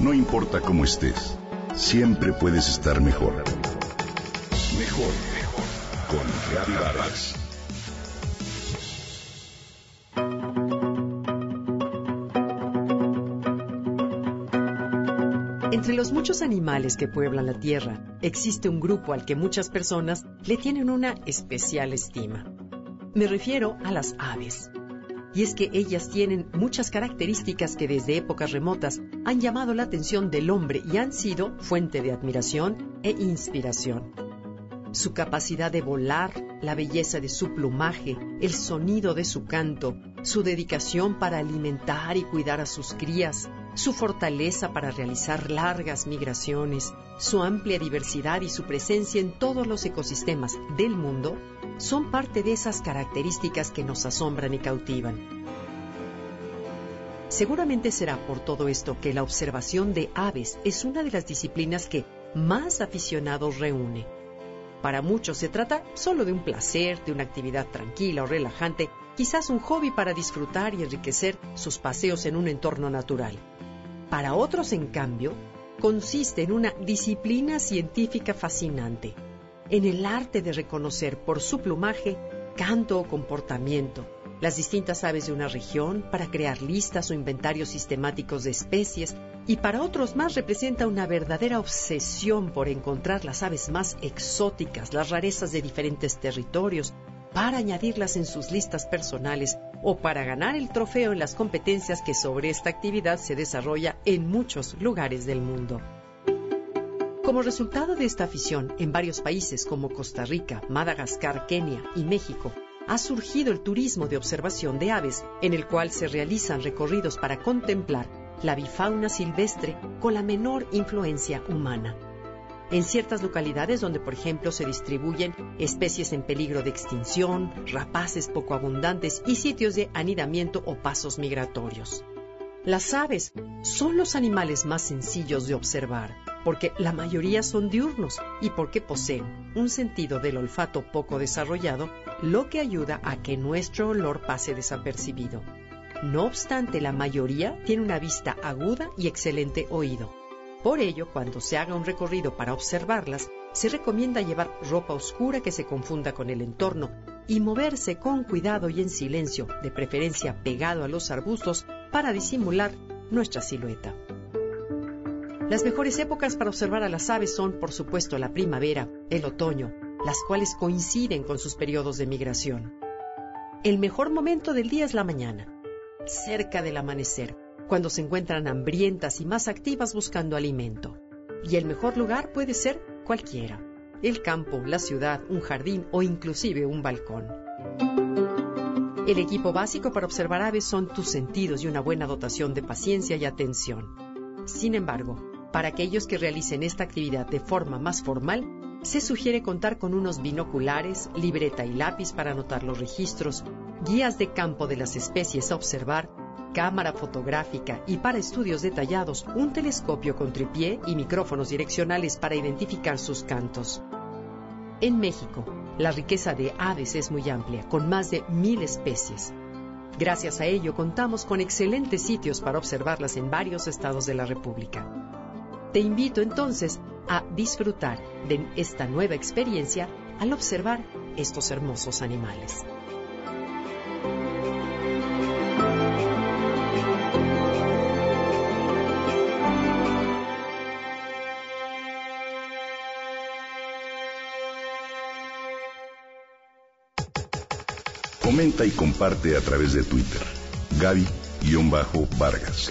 No importa cómo estés, siempre puedes estar mejor. Mejor, mejor. Con Reavivadas. Entre los muchos animales que pueblan la Tierra, existe un grupo al que muchas personas le tienen una especial estima. Me refiero a las aves. Y es que ellas tienen muchas características que desde épocas remotas han llamado la atención del hombre y han sido fuente de admiración e inspiración. Su capacidad de volar, la belleza de su plumaje, el sonido de su canto, su dedicación para alimentar y cuidar a sus crías, su fortaleza para realizar largas migraciones, su amplia diversidad y su presencia en todos los ecosistemas del mundo son parte de esas características que nos asombran y cautivan. Seguramente será por todo esto que la observación de aves es una de las disciplinas que más aficionados reúne. Para muchos se trata solo de un placer, de una actividad tranquila o relajante, quizás un hobby para disfrutar y enriquecer sus paseos en un entorno natural. Para otros, en cambio, consiste en una disciplina científica fascinante, en el arte de reconocer por su plumaje, canto o comportamiento las distintas aves de una región para crear listas o inventarios sistemáticos de especies y para otros más representa una verdadera obsesión por encontrar las aves más exóticas, las rarezas de diferentes territorios, para añadirlas en sus listas personales o para ganar el trofeo en las competencias que sobre esta actividad se desarrolla en muchos lugares del mundo. Como resultado de esta afición, en varios países como Costa Rica, Madagascar, Kenia y México, ha surgido el turismo de observación de aves, en el cual se realizan recorridos para contemplar la bifauna silvestre con la menor influencia humana en ciertas localidades donde, por ejemplo, se distribuyen especies en peligro de extinción, rapaces poco abundantes y sitios de anidamiento o pasos migratorios. Las aves son los animales más sencillos de observar, porque la mayoría son diurnos y porque poseen un sentido del olfato poco desarrollado, lo que ayuda a que nuestro olor pase desapercibido. No obstante, la mayoría tiene una vista aguda y excelente oído. Por ello, cuando se haga un recorrido para observarlas, se recomienda llevar ropa oscura que se confunda con el entorno y moverse con cuidado y en silencio, de preferencia pegado a los arbustos, para disimular nuestra silueta. Las mejores épocas para observar a las aves son, por supuesto, la primavera, el otoño, las cuales coinciden con sus periodos de migración. El mejor momento del día es la mañana, cerca del amanecer, cuando se encuentran hambrientas y más activas buscando alimento. Y el mejor lugar puede ser cualquiera, el campo, la ciudad, un jardín o inclusive un balcón. El equipo básico para observar aves son tus sentidos y una buena dotación de paciencia y atención. Sin embargo, para aquellos que realicen esta actividad de forma más formal, se sugiere contar con unos binoculares, libreta y lápiz para anotar los registros, guías de campo de las especies a observar cámara fotográfica y para estudios detallados un telescopio con tripié y micrófonos direccionales para identificar sus cantos. En México, la riqueza de aves es muy amplia, con más de mil especies. Gracias a ello contamos con excelentes sitios para observarlas en varios estados de la República. Te invito entonces a disfrutar de esta nueva experiencia al observar estos hermosos animales. Comenta y comparte a través de Twitter. Gaby-Vargas.